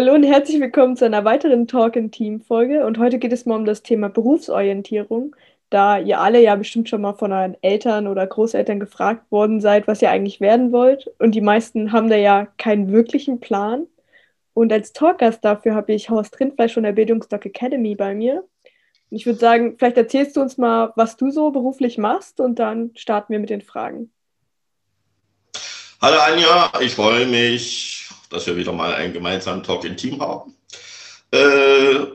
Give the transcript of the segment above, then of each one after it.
Hallo und herzlich willkommen zu einer weiteren Talk in Team Folge. Und heute geht es mal um das Thema Berufsorientierung, da ihr alle ja bestimmt schon mal von euren Eltern oder Großeltern gefragt worden seid, was ihr eigentlich werden wollt. Und die meisten haben da ja keinen wirklichen Plan. Und als Talkgast dafür habe ich Horst Rindfleisch von der Bildungsdoc Academy bei mir. Und ich würde sagen, vielleicht erzählst du uns mal, was du so beruflich machst und dann starten wir mit den Fragen. Hallo Anja, ich freue mich dass wir wieder mal einen gemeinsamen Talk im Team haben. Äh,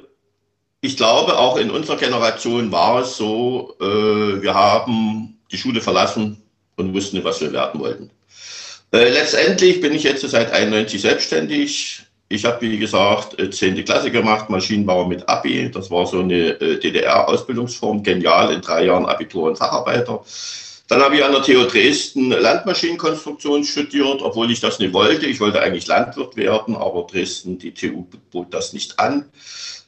ich glaube, auch in unserer Generation war es so, äh, wir haben die Schule verlassen und wussten was wir werden wollten. Äh, letztendlich bin ich jetzt seit 91 selbstständig. Ich habe, wie gesagt, 10. Äh, Klasse gemacht, Maschinenbauer mit Abi. Das war so eine äh, DDR-Ausbildungsform, genial, in drei Jahren Abitur und Facharbeiter. Dann habe ich an der TU Dresden Landmaschinenkonstruktion studiert, obwohl ich das nicht wollte. Ich wollte eigentlich Landwirt werden, aber Dresden, die TU bot das nicht an.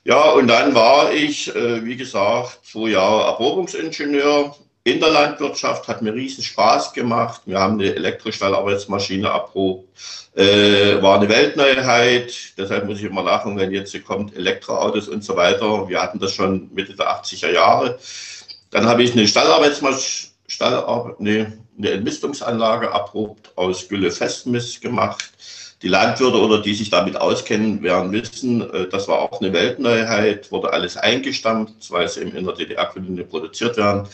Ja, und dann war ich, äh, wie gesagt, zwei Jahre Erprobungsingenieur in der Landwirtschaft, hat mir riesen Spaß gemacht. Wir haben eine Elektroschnellarbeitsmaschine erprobt, äh, war eine Weltneuheit. Deshalb muss ich immer lachen, wenn jetzt kommt Elektroautos und so weiter. Wir hatten das schon Mitte der 80er Jahre. Dann habe ich eine Stallarbeitsmaschine Stallarbeit, nee, eine Entmistungsanlage erprobt, aus Gülle Festmist gemacht. Die Landwirte oder die sich damit auskennen, werden wissen, äh, das war auch eine Weltneuheit, wurde alles eingestampft, weil es eben in der DDR-Kolonie produziert werden.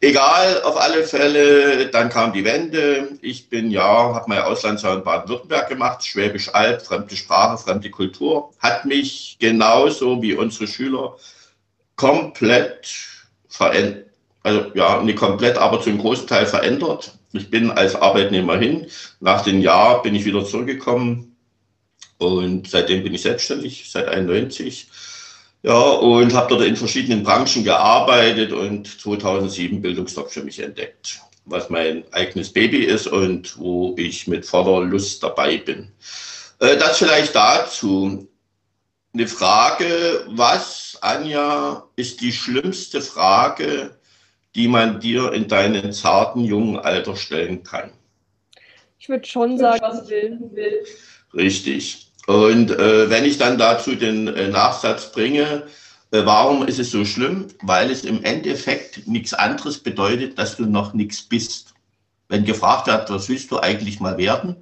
Egal, auf alle Fälle, dann kam die Wende. Ich bin ja, habe mein Auslandsjahr in Baden-Württemberg gemacht, Schwäbisch Alb, fremde Sprache, fremde Kultur, hat mich genauso wie unsere Schüler komplett verändert also ja, nicht komplett, aber zum großen Teil verändert. Ich bin als Arbeitnehmer hin. Nach dem Jahr bin ich wieder zurückgekommen und seitdem bin ich selbstständig, seit 91. Ja, und habe dort in verschiedenen Branchen gearbeitet und 2007 Bildungsdoc für mich entdeckt, was mein eigenes Baby ist und wo ich mit voller Lust dabei bin. Äh, das vielleicht dazu. Eine Frage, was, Anja, ist die schlimmste Frage, die man dir in deinem zarten jungen Alter stellen kann? Ich würde schon sagen, was will. will. Richtig. Und äh, wenn ich dann dazu den äh, Nachsatz bringe, äh, warum ist es so schlimm? Weil es im Endeffekt nichts anderes bedeutet, dass du noch nichts bist. Wenn gefragt wird, was willst du eigentlich mal werden,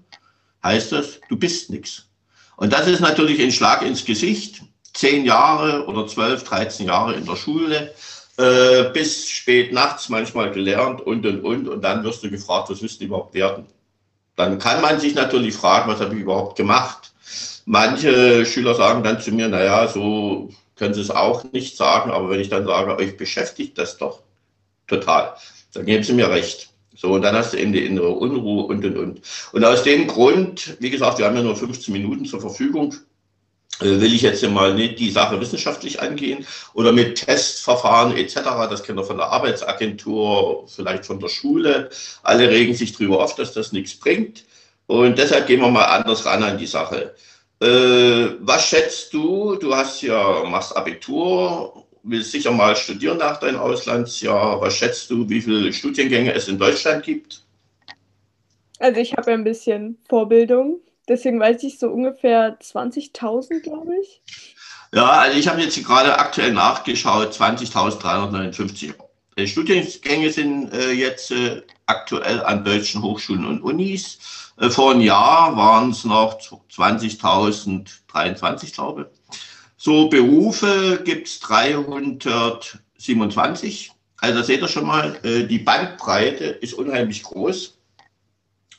heißt das, du bist nichts. Und das ist natürlich ein Schlag ins Gesicht. Zehn Jahre oder zwölf, dreizehn Jahre in der Schule, äh, bis spät nachts manchmal gelernt und und und und dann wirst du gefragt, was wirst du überhaupt werden? Dann kann man sich natürlich fragen, was habe ich überhaupt gemacht? Manche Schüler sagen dann zu mir, naja, so können sie es auch nicht sagen, aber wenn ich dann sage, euch beschäftigt das doch total, dann geben sie mir recht. So, und dann hast du eben die innere Unruhe und und und. Und aus dem Grund, wie gesagt, wir haben ja nur 15 Minuten zur Verfügung, will ich jetzt mal nicht die Sache wissenschaftlich angehen oder mit Testverfahren etc. Das kennt ihr von der Arbeitsagentur, vielleicht von der Schule. Alle regen sich darüber auf, dass das nichts bringt. Und deshalb gehen wir mal anders ran an die Sache. Äh, was schätzt du? Du hast ja, machst Abitur, willst sicher mal studieren nach deinem Auslandsjahr. Was schätzt du, wie viele Studiengänge es in Deutschland gibt? Also ich habe ein bisschen Vorbildung Deswegen weiß ich so ungefähr 20.000, glaube ich. Ja, also ich habe jetzt gerade aktuell nachgeschaut, 20.359 Studiengänge sind äh, jetzt äh, aktuell an deutschen Hochschulen und Unis. Äh, vor einem Jahr waren es noch 20.023, glaube ich. So Berufe gibt es 327. Also seht ihr schon mal, äh, die Bandbreite ist unheimlich groß.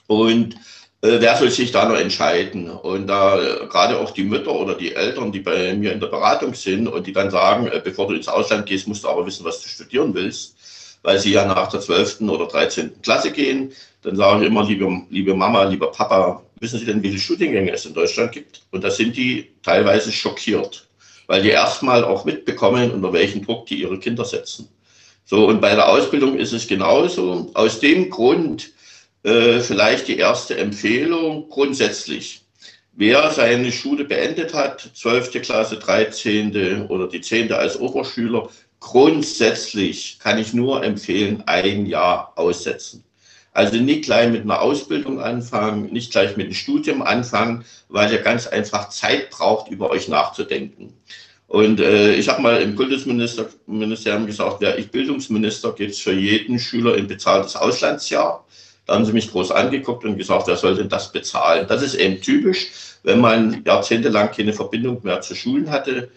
Und äh, wer soll sich da noch entscheiden? Und da äh, gerade auch die Mütter oder die Eltern, die bei mir in der Beratung sind und die dann sagen, äh, bevor du ins Ausland gehst, musst du aber wissen, was du studieren willst, weil sie ja nach der 12. oder 13. Klasse gehen, dann sage ich immer, liebe, liebe Mama, lieber Papa, wissen Sie denn, wie viele Studiengänge es in Deutschland gibt? Und da sind die teilweise schockiert. weil die erstmal auch mitbekommen, unter welchen Druck die ihre Kinder setzen. So, und bei der Ausbildung ist es genauso. Aus dem Grund äh, vielleicht die erste Empfehlung grundsätzlich. Wer seine Schule beendet hat, 12. Klasse, 13. oder die 10. als Oberschüler, grundsätzlich kann ich nur empfehlen, ein Jahr aussetzen. Also nicht gleich mit einer Ausbildung anfangen, nicht gleich mit einem Studium anfangen, weil ihr ganz einfach Zeit braucht, über euch nachzudenken. Und äh, ich habe mal im Kultusministerium gesagt, wäre ich Bildungsminister, gibt es für jeden Schüler ein bezahltes Auslandsjahr. Da haben sie mich groß angeguckt und gesagt, wer soll denn das bezahlen? Das ist eben typisch, wenn man jahrzehntelang keine Verbindung mehr zu Schulen hatte.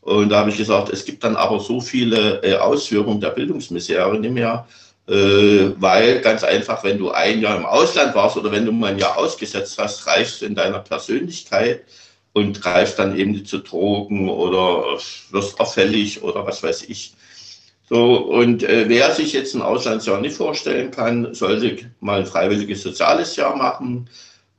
Und da habe ich gesagt, es gibt dann aber so viele äh, Auswirkungen der Bildungsmisere nicht mehr äh, weil ganz einfach, wenn du ein Jahr im Ausland warst oder wenn du mal ein Jahr ausgesetzt hast, reifst du in deiner Persönlichkeit und greifst dann eben zu Drogen oder wirst auffällig oder was weiß ich. So, und äh, wer sich jetzt ein Auslandsjahr nicht vorstellen kann, sollte mal ein freiwilliges soziales Jahr machen.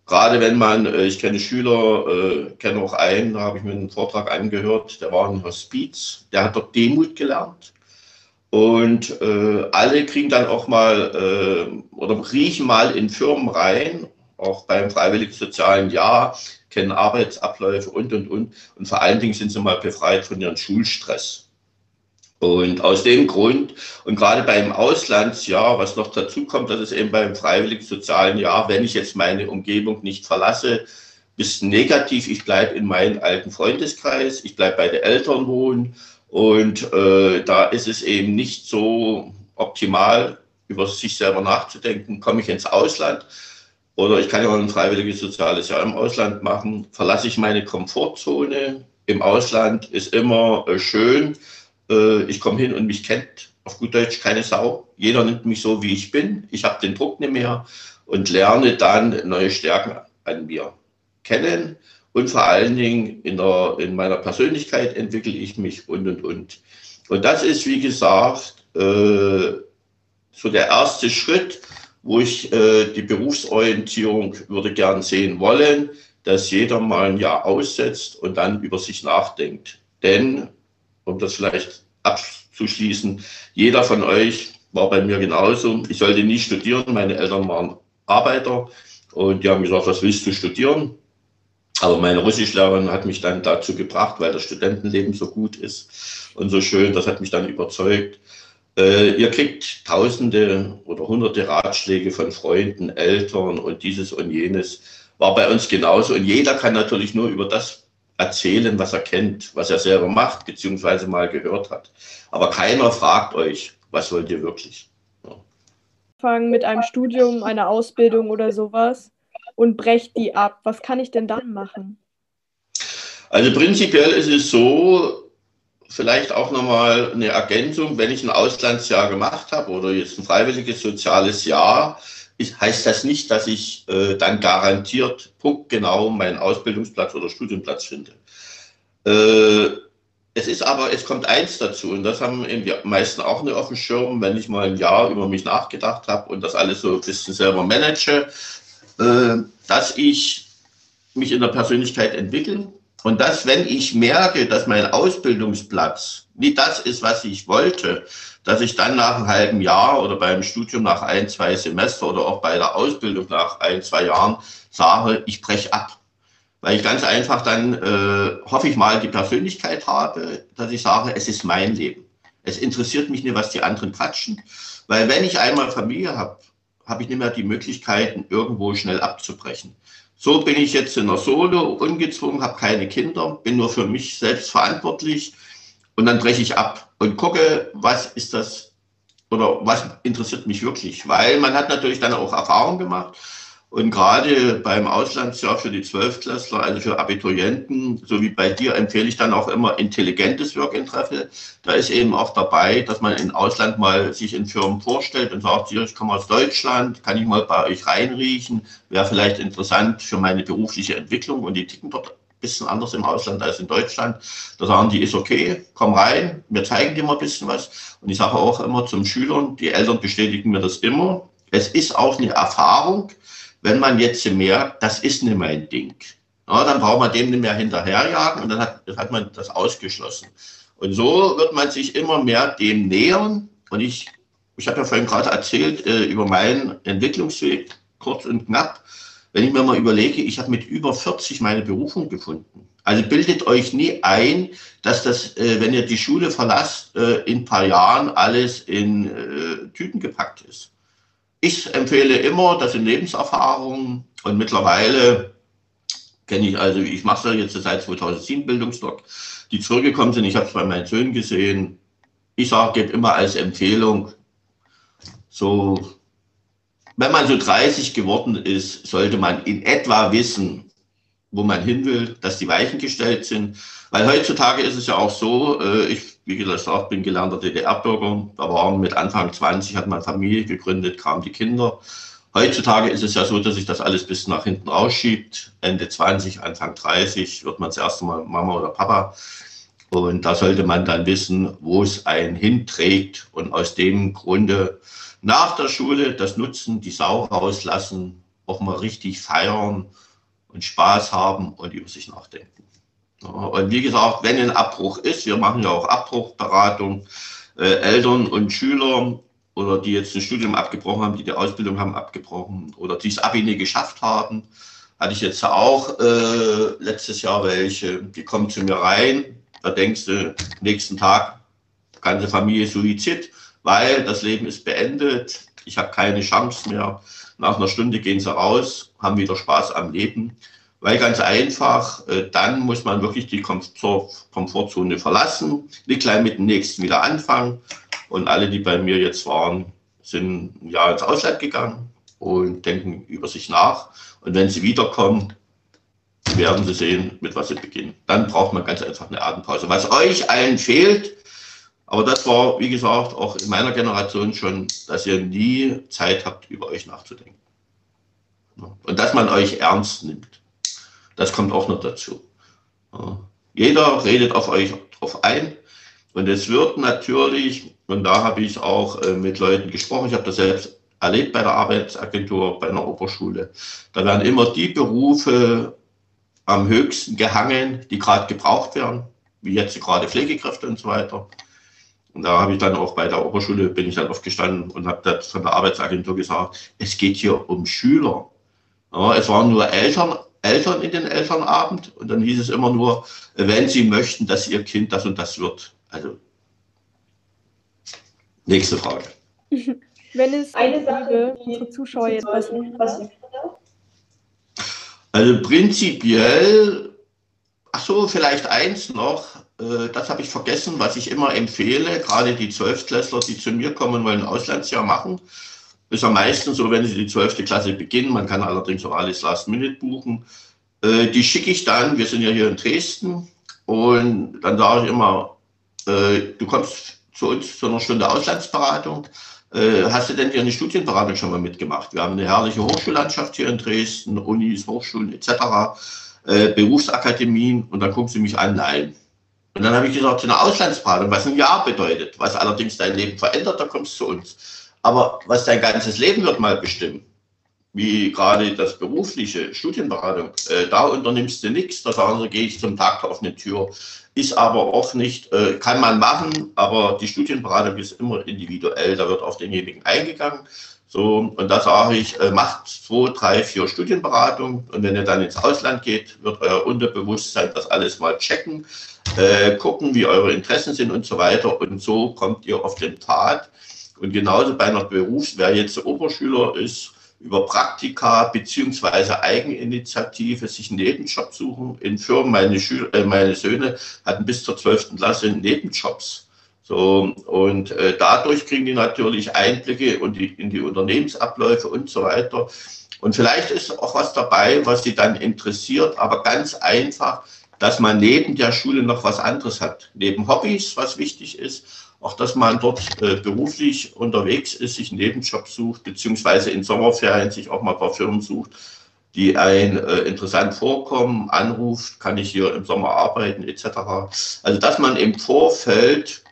Gerade wenn man, äh, ich kenne Schüler, äh, kenne auch einen, da habe ich mir einen Vortrag angehört, der war in Hospiz, der hat dort Demut gelernt. Und äh, alle kriegen dann auch mal äh, oder riechen mal in Firmen rein, auch beim freiwilligen sozialen Jahr, kennen Arbeitsabläufe und, und, und. Und vor allen Dingen sind sie mal befreit von ihrem Schulstress. Und aus dem Grund, und gerade beim Auslandsjahr, was noch dazu kommt, dass es eben beim freiwilligen sozialen Jahr, wenn ich jetzt meine Umgebung nicht verlasse, ist negativ, ich bleibe in meinem alten Freundeskreis, ich bleibe bei den Eltern wohnen und äh, da ist es eben nicht so optimal, über sich selber nachzudenken, komme ich ins Ausland oder ich kann ja auch ein freiwilliges soziales Jahr im Ausland machen, verlasse ich meine Komfortzone. Im Ausland ist immer äh, schön, äh, ich komme hin und mich kennt auf gut Deutsch keine Sau. Jeder nimmt mich so, wie ich bin. Ich habe den Druck nicht mehr und lerne dann neue Stärken an mir kennen und vor allen Dingen in, der, in meiner Persönlichkeit entwickle ich mich und, und, und. Und das ist, wie gesagt, äh, so der erste Schritt, wo ich äh, die Berufsorientierung würde gern sehen wollen, dass jeder mal ein Jahr aussetzt und dann über sich nachdenkt. Denn, um das vielleicht abzuschließen, jeder von euch war bei mir genauso. Ich sollte nie studieren. Meine Eltern waren Arbeiter und die haben gesagt, was willst du studieren? Aber meine Russischlehrerin hat mich dann dazu gebracht, weil das Studentenleben so gut ist und so schön, das hat mich dann überzeugt. Äh, ihr kriegt tausende oder hunderte Ratschläge von Freunden, Eltern und dieses und jenes. War bei uns genauso. Und jeder kann natürlich nur über das erzählen, was er kennt, was er selber macht, beziehungsweise mal gehört hat. Aber keiner fragt euch, was wollt ihr wirklich? Ja. Fangen mit einem Studium, einer Ausbildung oder sowas und breche die ab. Was kann ich denn dann machen? Also prinzipiell ist es so, vielleicht auch nochmal eine Ergänzung, wenn ich ein Auslandsjahr gemacht habe oder jetzt ein freiwilliges soziales Jahr, ist, heißt das nicht, dass ich äh, dann garantiert punktgenau meinen Ausbildungsplatz oder Studienplatz finde. Äh, es ist aber, es kommt eins dazu, und das haben die meisten auch nicht auf dem Schirm, wenn ich mal ein Jahr über mich nachgedacht habe und das alles so ein bisschen selber manage, äh, dass ich mich in der Persönlichkeit entwickle und dass, wenn ich merke, dass mein Ausbildungsplatz nicht das ist, was ich wollte, dass ich dann nach einem halben Jahr oder beim Studium nach ein, zwei Semester oder auch bei der Ausbildung nach ein, zwei Jahren sage, ich breche ab. Weil ich ganz einfach dann, äh, hoffe ich mal, die Persönlichkeit habe, dass ich sage, es ist mein Leben. Es interessiert mich nicht, was die anderen quatschen. Weil wenn ich einmal Familie habe, habe ich nicht mehr die Möglichkeiten, irgendwo schnell abzubrechen. So bin ich jetzt in der Solo, ungezwungen, habe keine Kinder, bin nur für mich selbst verantwortlich und dann breche ich ab und gucke, was ist das oder was interessiert mich wirklich, weil man hat natürlich dann auch Erfahrung gemacht. Und gerade beim Auslandsjahr für die Zwölftklässler, also für Abiturienten, so wie bei dir, empfehle ich dann auch immer intelligentes Work-and-Travel. Da ist eben auch dabei, dass man im Ausland mal sich in Firmen vorstellt und sagt, hier, ich komme aus Deutschland, kann ich mal bei euch reinriechen, wäre vielleicht interessant für meine berufliche Entwicklung und die ticken dort bisschen anders im Ausland als in Deutschland. Da sagen die, ist okay, komm rein, wir zeigen dir mal ein bisschen was. Und ich sage auch immer zum Schülern, die Eltern bestätigen mir das immer. Es ist auch eine Erfahrung, wenn man jetzt merkt, das ist nicht mein Ding, Ja, dann braucht man dem nicht mehr hinterherjagen und dann hat, hat man das ausgeschlossen. Und so wird man sich immer mehr dem nähern. Und ich, ich habe ja vorhin gerade erzählt äh, über meinen Entwicklungsweg, kurz und knapp. Wenn ich mir mal überlege, ich habe mit über 40 meine Berufung gefunden. Also bildet euch nie ein, dass das, äh, wenn ihr die Schule verlasst, äh, in ein paar Jahren alles in äh, Tüten gepackt ist. Ich empfehle immer, das sind Lebenserfahrungen und mittlerweile kenne ich, also ich mache das jetzt seit 2007 Bildungsdoc, die zurückgekommen sind. Ich habe es bei meinen Söhnen gesehen. Ich sage, gebe immer als Empfehlung, so, wenn man so 30 geworden ist, sollte man in etwa wissen, wo man hin will, dass die Weichen gestellt sind. Weil heutzutage ist es ja auch so, äh, ich, wie gesagt, bin gelernter DDR-Bürger. Da waren mit Anfang 20, hat man Familie gegründet, kamen die Kinder. Heutzutage ist es ja so, dass sich das alles bis nach hinten rausschiebt. Ende 20, Anfang 30 wird man das erste Mal Mama oder Papa. Und da sollte man dann wissen, wo es einen hinträgt und aus dem Grunde nach der Schule das Nutzen, die Sau rauslassen, auch mal richtig feiern und Spaß haben und über sich nachdenken. Und wie gesagt, wenn ein Abbruch ist, wir machen ja auch Abbruchberatung, äh, Eltern und Schüler oder die jetzt ein Studium abgebrochen haben, die die Ausbildung haben abgebrochen oder die das Abi nie geschafft haben, hatte ich jetzt auch äh, letztes Jahr welche, die kommen zu mir rein, da denkst du, nächsten Tag, ganze Familie Suizid, weil das Leben ist beendet, ich habe keine Chance mehr. Nach einer Stunde gehen sie raus, haben wieder Spaß am Leben. Weil ganz einfach, äh, dann muss man wirklich die Komfortzone verlassen, nicht gleich mit dem nächsten wieder anfangen. Und alle, die bei mir jetzt waren, sind Jahr ins Ausland gegangen und denken über sich nach. Und wenn sie wiederkommen, werden sie sehen, mit was sie beginnen. Dann braucht man ganz einfach eine Atempause. Was euch allen fehlt, aber das war, wie gesagt, auch in meiner Generation schon, dass ihr nie Zeit habt, über euch nachzudenken. Und dass man euch ernst nimmt. Das kommt auch noch dazu. Jeder redet auf euch drauf ein. Und es wird natürlich, und da habe ich auch äh, mit Leuten gesprochen, ich habe das selbst erlebt bei der Arbeitsagentur, bei einer Oberschule. Da werden immer die Berufe am höchsten gehangen, die gerade gebraucht werden, wie jetzt gerade Pflegekräfte und so weiter. Und da habe ich dann auch bei der Oberschule, bin ich dann aufgestanden und habe das von der Arbeitsagentur gesagt, es geht hier um Schüler. Ja, es waren nur Eltern, Eltern in den Elternabend und dann hieß es immer nur, wenn sie möchten, dass ihr Kind das und das wird. Also, nächste Frage. Wenn es eine Sache, unsere Zuschauer jetzt was, was Also prinzipiell, ach so, vielleicht eins noch, äh, das habe ich vergessen, was ich immer empfehle, gerade die Zwölftklässler, die zu mir kommen wollen, ein Auslandsjahr machen. Ist ja meistens so, wenn sie die zwölfte Klasse beginnen. Man kann allerdings auch alles Last Minute buchen. Äh, die schicke ich dann, wir sind ja hier in Dresden, und dann sage ich immer, äh, du kommst zu uns zu einer Stunde Auslandsberatung. Hast du denn hier eine Studienberatung schon mal mitgemacht? Wir haben eine herrliche Hochschullandschaft hier in Dresden, Unis, Hochschulen etc., Berufsakademien und dann gucken sie mich an, nein, und dann habe ich gesagt, eine Auslandsberatung, was ein Jahr bedeutet, was allerdings dein Leben verändert, da kommst du zu uns. Aber was dein ganzes Leben wird mal bestimmen, wie gerade das berufliche, Studienberatung, äh, da unternimmst du nichts, da sagen gehe ich zum Tag der offenen Tür. Ist aber auch nicht, äh, kann man machen, aber die Studienberatung ist immer individuell, da wird auf denjenigen eingegangen. So, und da sage ich, äh, macht zwei, drei, vier Studienberatungen und wenn ihr dann ins Ausland geht, wird euer Unterbewusstsein das alles mal checken äh, gucken, wie eure Interessen sind und so weiter. Und so kommt ihr auf den Pfad. Und genauso bei einer Berufs-, wer jetzt Oberschüler ist, über Praktika beziehungsweise Eigeninitiative sich einen Nebenjob suchen. In Firmen, meine, Schüler, äh, meine Söhne hatten bis zur 12. Klasse Nebenjobs. So, und äh, dadurch kriegen die natürlich Einblicke und die, in die Unternehmensabläufe und so weiter. Und vielleicht ist auch was dabei, was sie dann interessiert, aber ganz einfach, dass man neben der Schule noch was anderes hat. Neben Hobbys, was wichtig ist, auch dass man dort äh, beruflich unterwegs ist, sich einen Nebenjob sucht, beziehungsweise in Sommerferien sich auch mal ein paar Firmen sucht, die ein äh, interessant vorkommen, anruft, kann ich hier im Sommer arbeiten, etc. Also dass man im Vorfeld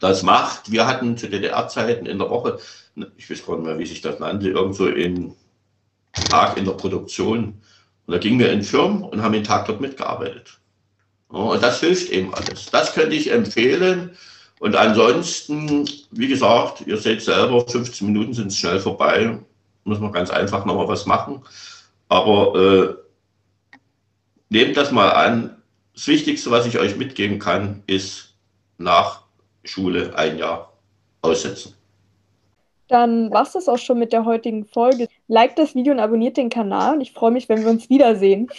das macht. Wir hatten zu DDR-Zeiten in der Woche, ich weiß gar nicht mehr, wie sich das nannte, irgendwo in Tag in der Produktion Und da gingen wir in Firmen und haben den Tag dort mitgearbeitet. Und das hilft eben alles. Das könnte ich empfehlen. Und ansonsten, wie gesagt, ihr seht selber, 15 Minuten sind schnell vorbei. Muss man ganz einfach nochmal was machen. Aber äh, nehmt das mal an. Das Wichtigste, was ich euch mitgeben kann, ist nach Schule ein Jahr aussetzen. Dann war es das auch schon mit der heutigen Folge. Like das Video und abonniert den Kanal und ich freue mich, wenn wir uns wiedersehen.